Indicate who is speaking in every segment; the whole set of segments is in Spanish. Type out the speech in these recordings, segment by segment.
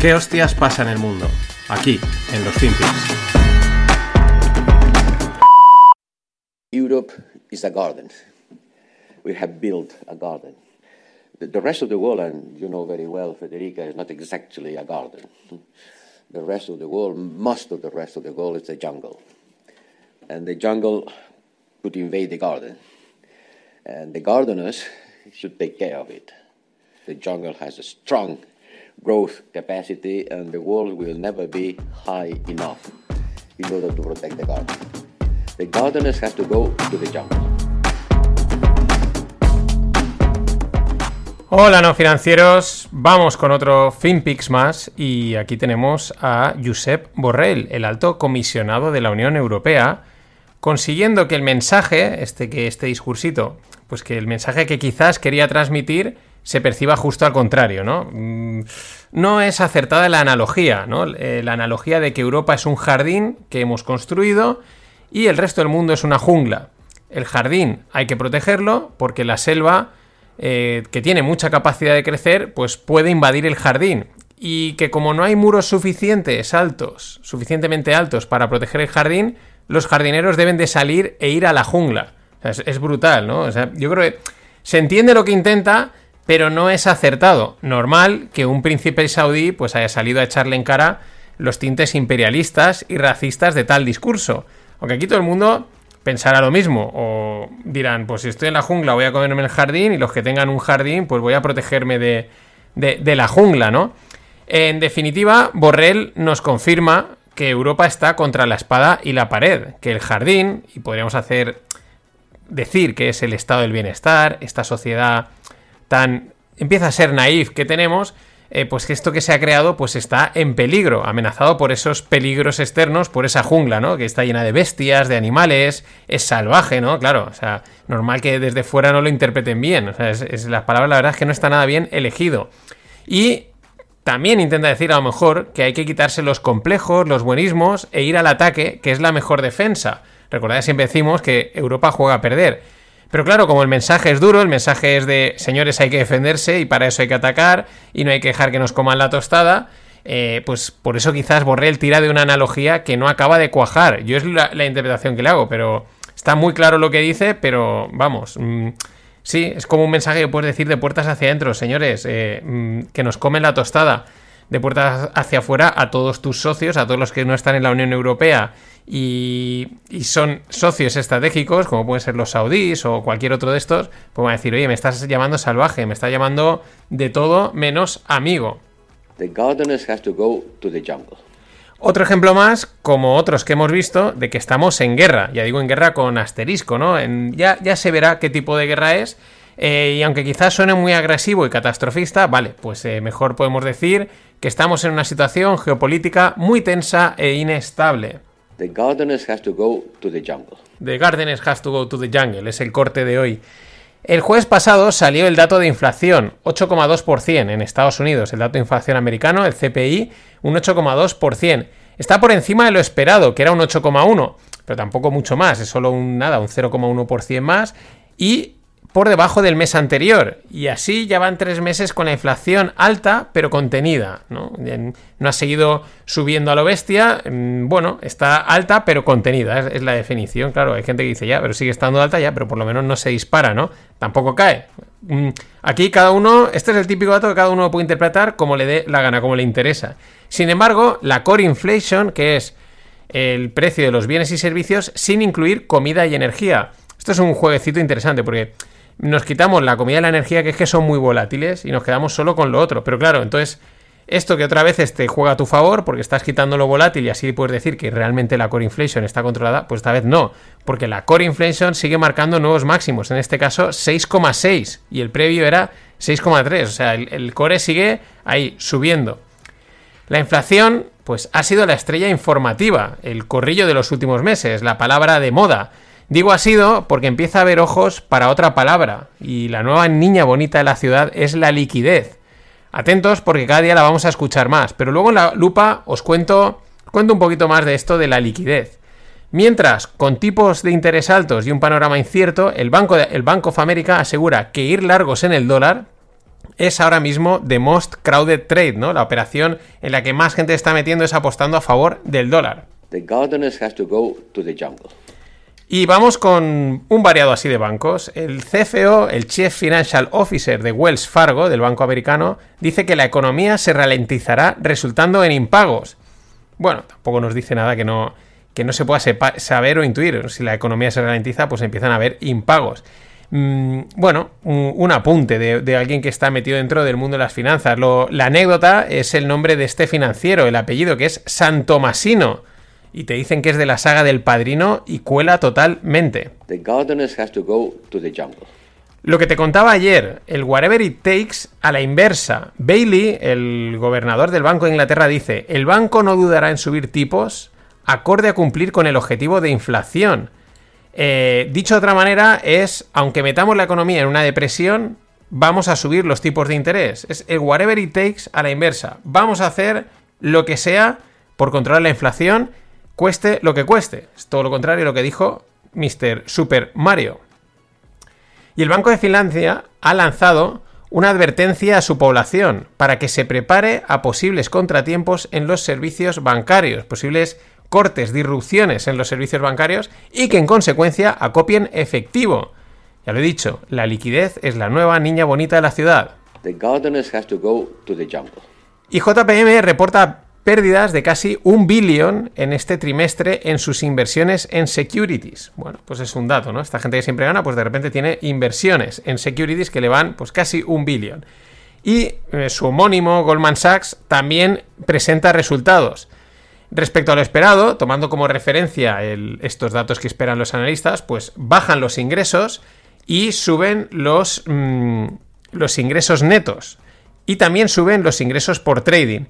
Speaker 1: ¿Qué hostias pasa en el mundo? Aquí, en los FinPix.
Speaker 2: Europe is a garden. We have built a garden. The, the rest of the world, and you know very well, Federica, is not exactly a garden. The rest of the world, most of the rest of the world, is a jungle. And the jungle could invade the garden. And the gardeners should take care of it. The jungle has a strong growth capacity, and the world will never be high enough in order to protect the garden. The gardeners have to go to the jungle.
Speaker 1: Hola no financieros, vamos con otro FinPix más y aquí tenemos a Josep Borrell, el alto comisionado de la Unión Europea, consiguiendo que el mensaje, este que este discursito, pues que el mensaje que quizás quería transmitir se perciba justo al contrario, ¿no? Mm, no es acertada la analogía, ¿no? Eh, la analogía de que Europa es un jardín que hemos construido y el resto del mundo es una jungla. El jardín hay que protegerlo porque la selva eh, que tiene mucha capacidad de crecer, pues puede invadir el jardín. Y que como no hay muros suficientes altos, suficientemente altos para proteger el jardín, los jardineros deben de salir e ir a la jungla. es, brutal, ¿no? O sea, yo creo que se entiende lo que intenta, pero no es acertado. Normal que un príncipe saudí pues haya salido a echarle en cara los tintes imperialistas y racistas de tal discurso. Aunque aquí todo el mundo pensará lo mismo. O dirán, pues si estoy en la jungla voy a comerme el jardín y los que tengan un jardín pues voy a protegerme de, de, la jungla, ¿no? En definitiva, Borrell nos confirma que Europa está contra la espada y la pared, que el jardín, y podríamos hacer decir que es el estado del bienestar, esta sociedad tan empieza a ser naif que tenemos, eh, pues que esto que se ha creado pues está en peligro, amenazado por esos peligros externos, por esa jungla, ¿no? Que está llena de bestias, de animales, es salvaje, ¿no? Claro, o sea, normal que desde fuera no lo interpreten bien, o sea, es, la palabra la verdad es que no está nada bien elegido. Y también intenta decir a lo mejor que hay que quitarse los complejos, los buenismos e ir al ataque, que es la mejor defensa. Recordad, siempre decimos que Europa juega a perder. Pero claro, como el mensaje es duro, el mensaje es de señores hay que defenderse y para eso hay que atacar y no hay que dejar que nos coman la tostada, eh, pues por eso quizás Borrell tira de una analogía que no acaba de cuajar. Yo es la, interpretación que le hago, pero está muy claro lo que dice, pero vamos. Mm, sí, es como un mensaje que puedes decir de puertas hacia adentro, señores, eh, mm, que nos comen la tostada de puertas hacia afuera a todos tus socios, a todos los que no están en la Unión Europea y, son socios estratégicos, como pueden ser los saudíes o cualquier otro de estos, pues van a decir, oye, me estás llamando salvaje, me estás llamando de todo menos amigo. Otro ejemplo más, como otros que hemos visto, de que estamos en guerra. Ya digo en guerra con asterisco, ¿no? ya, ya se verá qué tipo de guerra es. Eh, y aunque quizás suene muy agresivo y catastrofista, vale, pues eh, mejor podemos decir que estamos en una situación geopolítica muy tensa e inestable.
Speaker 2: The gardeners has to go to the jungle.
Speaker 1: The gardeners has to go to the jungle, es el corte de hoy. El jueves pasado salió el dato de inflación, 8,2% en Estados Unidos, el dato de inflación americano, el CPI, un 8,2%. Está por encima de lo esperado, que era un 8,1%, pero tampoco mucho más, es solo un nada, un 0,1% más. Y por debajo del mes anterior. Y así ya van tres meses con la inflación alta pero contenida. ¿no? no ha seguido subiendo a lo bestia. Mm, bueno, está alta pero contenida. Es, la definición. Claro, hay gente que dice ya, pero sigue estando alta ya, pero por lo menos no se dispara, ¿no? Tampoco cae. Mm, aquí cada uno, este es el típico dato que cada uno puede interpretar como le dé la gana, como le interesa. Sin embargo, la core inflation, que es el precio de los bienes y servicios sin incluir comida y energía. Esto es un jueguecito interesante porque nos quitamos la comida y la energía, que es que son muy volátiles, y nos quedamos solo con lo otro. Pero claro, entonces, esto que otra vez te juega a tu favor, porque estás quitando lo volátil y así puedes decir que realmente la core inflation está controlada, pues esta vez no, porque la core inflation sigue marcando nuevos máximos, en este caso 6,6, y el previo era 6,3, o sea, el, el core sigue ahí subiendo. La inflación, pues ha sido la estrella informativa, el corrillo de los últimos meses, la palabra de moda. Digo ha sido porque empieza a haber ojos para otra palabra, y la nueva niña bonita de la ciudad es la liquidez. Atentos porque cada día la vamos a escuchar más, pero luego en la lupa os cuento, cuento un poquito más de esto de la liquidez. Mientras, con tipos de interés altos y un panorama incierto, el Banco, el Banco of America asegura que ir largos en el dólar, es ahora mismo the most crowded trade, ¿no? La operación en la que más gente está metiendo es apostando a favor del dólar.
Speaker 2: The gardeners has to go to the jungle.
Speaker 1: Y vamos con un variado así de bancos. El CFO, el Chief Financial Officer de Wells Fargo, del banco americano, dice que la economía se ralentizará resultando en impagos. Bueno, tampoco nos dice nada que no, que no se pueda saber o intuir. Si la economía se ralentiza, pues empiezan a haber impagos. Mm, bueno, un, apunte de, alguien que está metido dentro del mundo de las finanzas. la anécdota es el nombre de este financiero, el apellido, que es Santomasino y te dicen que es de la saga del padrino y cuela totalmente. Lo que te contaba ayer, el whatever it takes a la inversa. Bailey, el gobernador del Banco de Inglaterra, dice, el banco no dudará en subir tipos acorde a cumplir con el objetivo de inflación. Eh, dicho de otra manera, es, aunque metamos la economía en una depresión, vamos a subir los tipos de interés. Es el whatever it takes a la inversa. Vamos a hacer lo que sea por controlar la inflación cueste lo que cueste. Es todo lo contrario a lo que dijo Mr. Super Mario. Y el Banco de Finlandia ha lanzado una advertencia a su población para que se prepare a posibles contratiempos en los servicios bancarios, posibles cortes, disrupciones en los servicios bancarios y que en consecuencia acopien efectivo. Ya lo he dicho, la liquidez es la nueva niña bonita de la ciudad. Y JPM reporta pérdidas de casi un billón en este trimestre en sus inversiones en securities. Bueno, pues es un dato, ¿no? Esta gente que siempre gana, pues de repente tiene inversiones en securities que le van pues casi un billón. Y eh, su homónimo Goldman Sachs también presenta resultados. Respecto a lo esperado, tomando como referencia estos datos que esperan los analistas, pues bajan los ingresos y suben los, mm, los ingresos netos. Y también suben los ingresos por trading.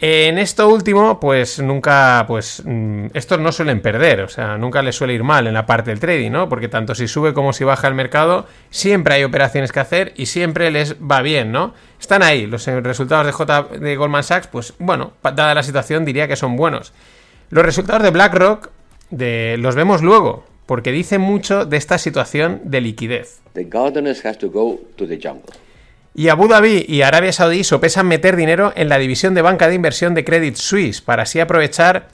Speaker 1: En esto último, pues nunca, pues mm, estos no suelen perder, o sea, nunca les suele ir mal en la parte del trading, ¿no? Porque tanto si sube como si baja el mercado, siempre hay operaciones que hacer y siempre les va bien, ¿no? Están ahí, los resultados de, J, de Goldman Sachs, pues bueno, dada la situación diría que son buenos. Los resultados de BlackRock de, los vemos luego, porque dicen mucho de esta situación de liquidez. The has to go to the jungle. Y Abu Dhabi y Arabia Saudí sopesan meter dinero en la división de banca de inversión de Credit Suisse para así aprovechar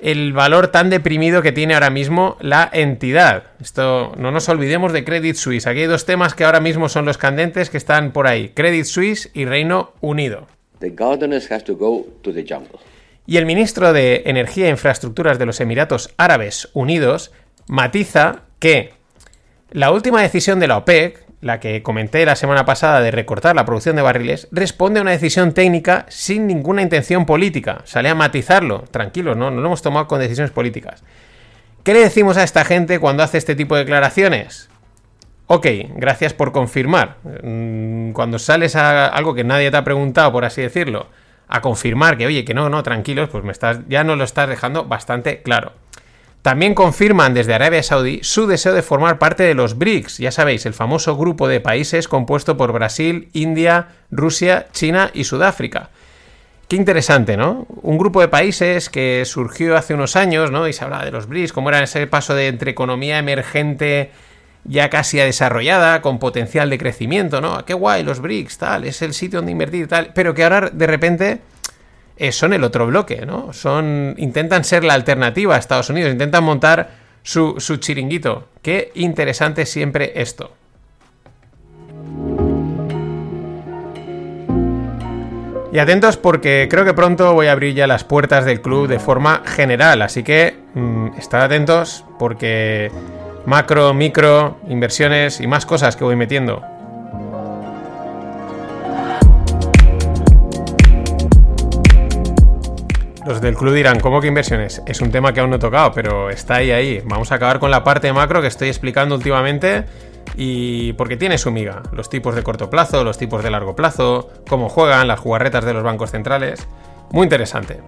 Speaker 1: el valor tan deprimido que tiene ahora mismo la entidad. Esto no nos olvidemos de Credit Suisse. Aquí hay dos temas que ahora mismo son los candentes que están por ahí: Credit Suisse y Reino Unido. Y el ministro de Energía e Infraestructuras de los Emiratos Árabes Unidos matiza que la última decisión de la OPEC, la que comenté la semana pasada de recortar la producción de barriles, responde a una decisión técnica sin ninguna intención política. Sale a matizarlo, tranquilos, ¿no? No lo hemos tomado con decisiones políticas. ¿Qué le decimos a esta gente cuando hace este tipo de declaraciones? Ok, gracias por confirmar. Mm, cuando sales a algo que nadie te ha preguntado, por así decirlo, a confirmar que, oye, que no, no, tranquilos, pues me estás, ya nos lo estás dejando bastante claro. También confirman desde Arabia Saudí su deseo de formar parte de los BRICS, ya sabéis, el famoso grupo de países compuesto por Brasil, India, Rusia, China y Sudáfrica. Qué interesante, ¿no? Un grupo de países que surgió hace unos años, ¿no? Y se habla de los BRICS, como era ese paso de entre economía emergente ya casi desarrollada, con potencial de crecimiento, ¿no? Qué guay, los BRICS, tal, es el sitio donde invertir, tal, pero que ahora de repente eh, son el otro bloque, ¿no? Son, intentan ser la alternativa a Estados Unidos, intentan montar su, su chiringuito. Qué interesante siempre esto. Y atentos porque creo que pronto voy a abrir ya las puertas del club de forma general, así que mm, estad atentos porque macro, micro, inversiones y más cosas que voy metiendo. Los del club dirán, ¿cómo que inversiones? Es un tema que aún no he tocado, pero está ahí, ahí. Vamos a acabar con la parte macro que estoy explicando últimamente y porque tiene su miga. Los tipos de corto plazo, los tipos de largo plazo, cómo juegan las jugarretas de los bancos centrales. Muy interesante.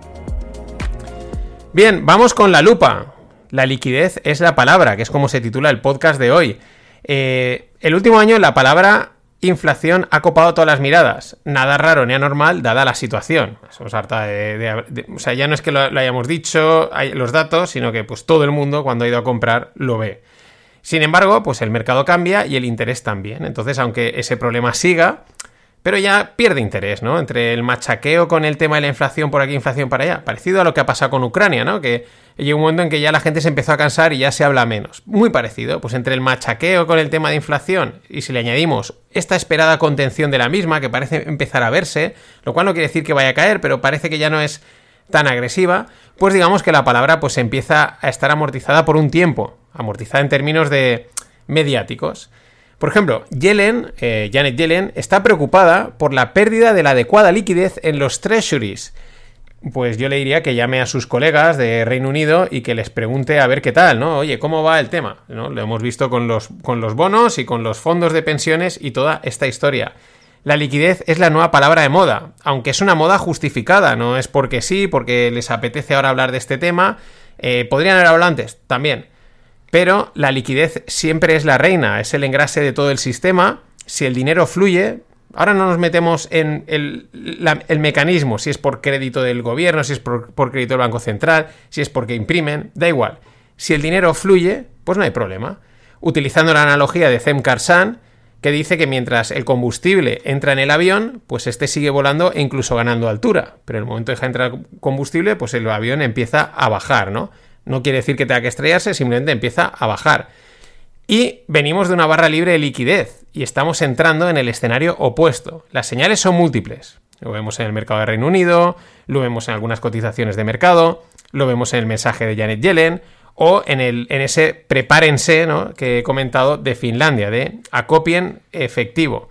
Speaker 1: Bien, vamos con la lupa. La liquidez es la palabra, que es como se titula el podcast de hoy. Eh, el último año la palabra inflación ha copado todas las miradas. Nada raro ni anormal dada la situación. harta de, o sea, ya no es que lo, hayamos dicho hay los datos, sino que pues todo el mundo cuando ha ido a comprar lo ve. Sin embargo, pues el mercado cambia y el interés también. Entonces, aunque ese problema siga, pero ya pierde interés, ¿no? Entre el machaqueo con el tema de la inflación por aquí, inflación para allá, parecido a lo que ha pasado con Ucrania, ¿no? Que llega un momento en que ya la gente se empezó a cansar y ya se habla menos. Muy parecido, pues entre el machaqueo con el tema de inflación y si le añadimos esta esperada contención de la misma, que parece empezar a verse, lo cual no quiere decir que vaya a caer, pero parece que ya no es tan agresiva, pues digamos que la palabra pues empieza a estar amortizada por un tiempo, amortizada en términos de mediáticos. Por ejemplo, Yellen, eh, Janet Yellen, está preocupada por la pérdida de la adecuada liquidez en los treasuries. Pues yo le diría que llame a sus colegas de Reino Unido y que les pregunte a ver qué tal, ¿no? Oye, ¿cómo va el tema? ¿No? Lo hemos visto con los, con los bonos y con los fondos de pensiones y toda esta historia. La liquidez es la nueva palabra de moda, aunque es una moda justificada, no es porque sí, porque les apetece ahora hablar de este tema. Eh, podrían haber hablado antes, también. Pero la liquidez siempre es la reina, es el engrase de todo el sistema. Si el dinero fluye, ahora no nos metemos en el, mecanismo, si es por crédito del gobierno, si es por, crédito del Banco Central, si es porque imprimen, da igual. Si el dinero fluye, pues no hay problema. Utilizando la analogía de Zem Karsan, que dice que mientras el combustible entra en el avión, pues este sigue volando e incluso ganando altura. Pero en el momento de entrar combustible, pues el avión empieza a bajar, ¿no? No quiere decir que tenga que estrellarse, simplemente empieza a bajar. Y venimos de una barra libre de liquidez y estamos entrando en el escenario opuesto. Las señales son múltiples. Lo vemos en el mercado de Reino Unido, lo vemos en algunas cotizaciones de mercado, lo vemos en el mensaje de Janet Yellen o en, el, en ese prepárense que he comentado de Finlandia, de acopien efectivo.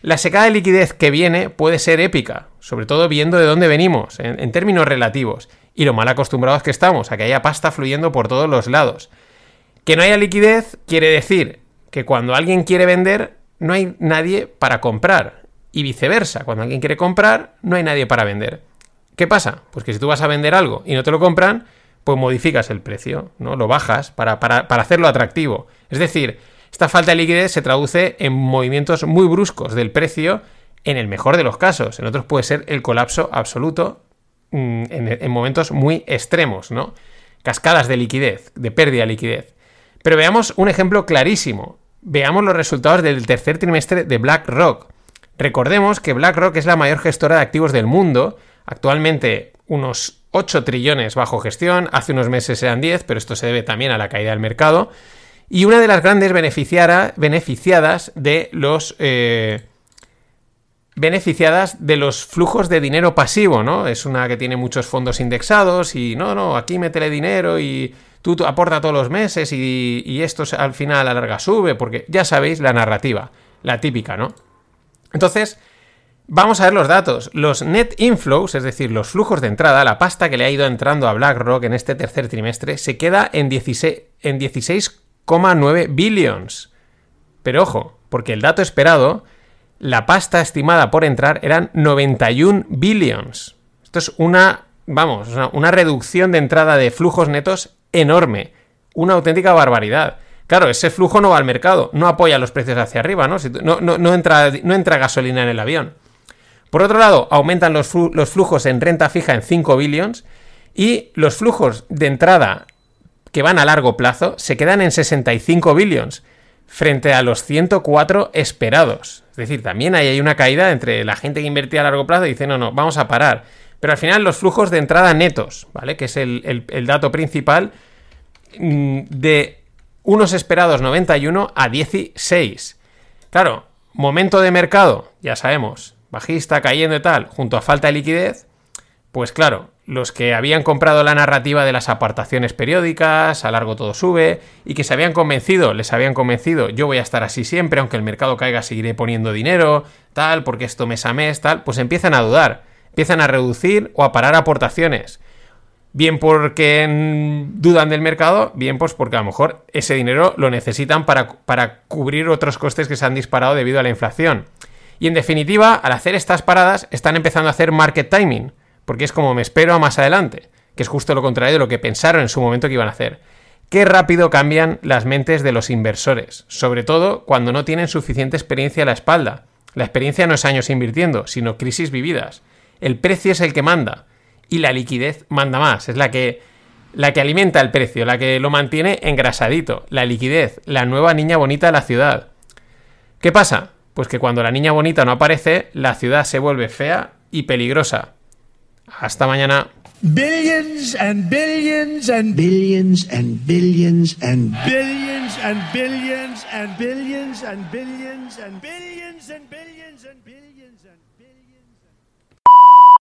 Speaker 1: La secada de liquidez que viene puede ser épica, sobre todo viendo de dónde venimos, en términos relativos y lo mal acostumbrados que estamos a que haya pasta fluyendo por todos los lados. Que no haya liquidez quiere decir que cuando alguien quiere vender no hay nadie para comprar y viceversa, cuando alguien quiere comprar no hay nadie para vender. ¿Qué pasa? Pues que si tú vas a vender algo y no te lo compran, pues modificas el precio, ¿no? Lo bajas para, para, para hacerlo atractivo. Es decir, esta falta de liquidez se traduce en movimientos muy bruscos del precio en el mejor de los casos. En otros puede ser el colapso absoluto Mm, en, momentos muy extremos, ¿no? Cascadas de liquidez, de pérdida de liquidez. Pero veamos un ejemplo clarísimo. Veamos los resultados del tercer trimestre de BlackRock. Recordemos que BlackRock es la mayor gestora de activos del mundo, actualmente unos 8 trillones bajo gestión, hace unos meses eran 10, pero esto se debe también a la caída del mercado, y una de las grandes beneficiadas de los eh, beneficiadas de los flujos de dinero pasivo, ¿no? Es una que tiene muchos fondos indexados y no, no, aquí métele dinero y tú aporta todos los meses y, esto al final a la larga sube, porque ya sabéis la narrativa, la típica, ¿no? Entonces, vamos a ver los datos. Los net inflows, es decir, los flujos de entrada, la pasta que le ha ido entrando a BlackRock en este tercer trimestre, se queda en 16,9 en 16 billions. Pero ojo, porque el dato esperado la pasta estimada por entrar eran 91 billions. Esto es una, vamos, una reducción de entrada de flujos netos enorme. Una auténtica barbaridad. Claro, ese flujo no va al mercado, no apoya los precios hacia arriba, ¿no? No, entra, no entra gasolina en el avión. Por otro lado, aumentan los, los flujos en renta fija en 5 billions y los flujos de entrada que van a largo plazo se quedan en 65 billions frente a los 104 esperados. Es decir, también hay una caída entre la gente que invertía a largo plazo y dice, no, no, vamos a parar. Pero al final los flujos de entrada netos, ¿vale? Que es el, dato principal mm, de unos esperados 91 a 16. Claro, momento de mercado, ya sabemos, bajista, cayendo y tal, junto a falta de liquidez, pues claro, los que habían comprado la narrativa de las apartaciones periódicas, a largo todo sube, y que se habían convencido, les habían convencido, yo voy a estar así siempre, aunque el mercado caiga, seguiré poniendo dinero, tal, porque esto mes a mes, tal, pues empiezan a dudar, empiezan a reducir o a parar aportaciones. Bien porque dudan del mercado, bien pues porque a lo mejor ese dinero lo necesitan para, para cubrir otros costes que se han disparado debido a la inflación. Y en definitiva, al hacer estas paradas, están empezando a hacer market timing porque es como me espero a más adelante, que es justo lo contrario de lo que pensaron en su momento que iban a hacer. Qué rápido cambian las mentes de los inversores, sobre todo cuando no tienen suficiente experiencia a la espalda. La experiencia no es años invirtiendo, sino crisis vividas. El precio es el que manda y la liquidez manda más, es la que la que alimenta el precio, la que lo mantiene engrasadito, la liquidez, la nueva niña bonita de la ciudad. ¿Qué pasa? Pues que cuando la niña bonita no aparece, la ciudad se vuelve fea y peligrosa. Hasta mañana.
Speaker 3: Billions and billions and
Speaker 4: billions and billions and
Speaker 3: billions and billions and billions and billions and billions and billions and billions and billions.